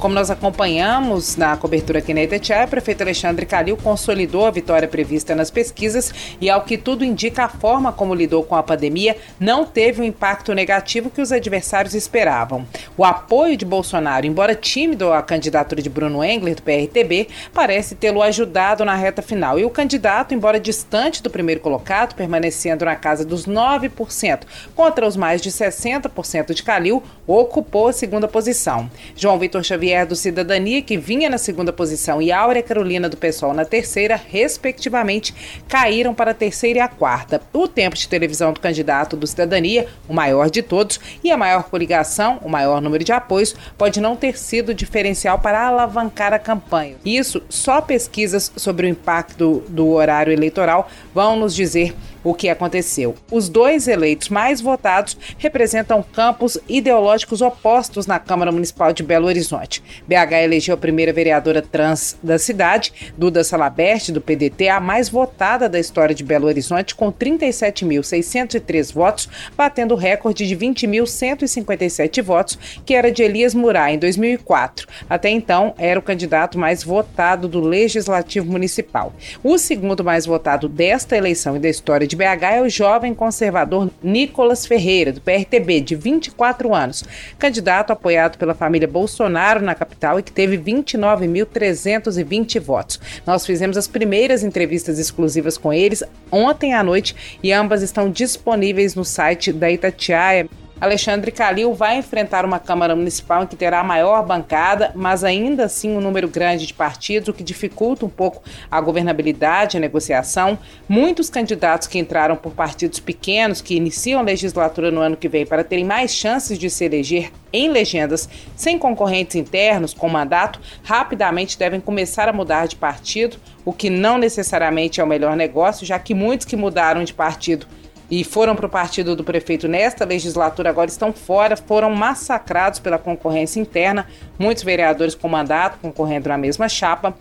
Como nós acompanhamos na cobertura aqui na Itatiaia, o prefeito Alexandre Calil consolidou a vitória prevista nas pesquisas e, ao que tudo indica, a forma como lidou com a pandemia não teve o impacto negativo que os adversários esperavam. O apoio de Bolsonaro, embora tímido à candidatura de Bruno Engler, do PRTB, parece tê-lo ajudado na reta final. E o candidato, embora distante do primeiro colocado, permanecendo na casa dos 9%, contra os mais de 60% de Calil, ocupou a segunda posição. João Vitor Xavier Xavier do Cidadania, que vinha na segunda posição, e Áurea Carolina do PSOL na terceira, respectivamente, caíram para a terceira e a quarta. O tempo de televisão do candidato do Cidadania, o maior de todos, e a maior coligação, o maior número de apoios, pode não ter sido diferencial para alavancar a campanha. Isso só pesquisas sobre o impacto do horário eleitoral vão nos dizer o que aconteceu. Os dois eleitos mais votados representam campos ideológicos opostos na Câmara Municipal de Belo Horizonte. BH elegeu a primeira vereadora trans da cidade, Duda Salabert, do PDT, a mais votada da história de Belo Horizonte, com 37.603 votos, batendo o recorde de 20.157 votos, que era de Elias Murai em 2004. Até então, era o candidato mais votado do Legislativo Municipal. O segundo mais votado desta eleição e da história de BH é o jovem conservador Nicolas Ferreira, do PRTB, de 24 anos, candidato apoiado pela família Bolsonaro na capital e que teve 29.320 votos. Nós fizemos as primeiras entrevistas exclusivas com eles ontem à noite e ambas estão disponíveis no site da Itatiaia. Alexandre Calil vai enfrentar uma Câmara Municipal em que terá a maior bancada, mas ainda assim um número grande de partidos, o que dificulta um pouco a governabilidade, a negociação. Muitos candidatos que entraram por partidos pequenos, que iniciam a legislatura no ano que vem para terem mais chances de se eleger em legendas sem concorrentes internos com mandato, rapidamente devem começar a mudar de partido, o que não necessariamente é o melhor negócio, já que muitos que mudaram de partido e foram para o partido do prefeito nesta legislatura, agora estão fora, foram massacrados pela concorrência interna, muitos vereadores com mandato concorrendo na mesma chapa.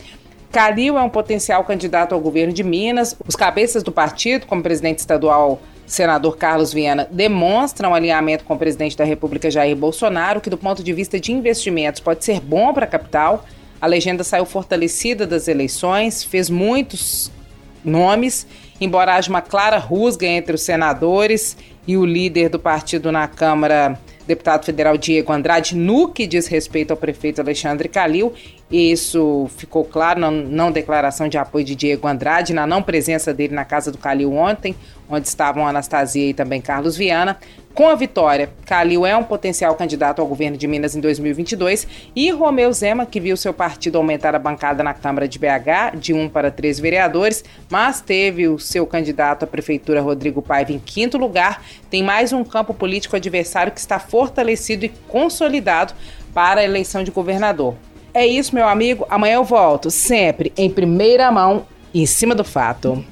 Calil é um potencial candidato ao governo de Minas. Os cabeças do partido, como presidente estadual senador Carlos Viana demonstram alinhamento com o presidente da República Jair Bolsonaro, que do ponto de vista de investimentos pode ser bom para a capital. A legenda saiu fortalecida das eleições, fez muitos nomes embora haja uma clara rusga entre os senadores e o líder do partido na Câmara, deputado federal Diego Andrade, no que diz respeito ao prefeito Alexandre Calil. Isso ficou claro na não declaração de apoio de Diego Andrade, na não presença dele na casa do Calil ontem, onde estavam Anastasia e também Carlos Viana. Com a vitória, Calil é um potencial candidato ao governo de Minas em 2022 e Romeu Zema, que viu seu partido aumentar a bancada na Câmara de BH de um para três vereadores, mas teve o seu candidato à prefeitura, Rodrigo Paiva, em quinto lugar, tem mais um campo político adversário que está fortalecido e consolidado para a eleição de governador. É isso, meu amigo. Amanhã eu volto, sempre em primeira mão, em cima do fato.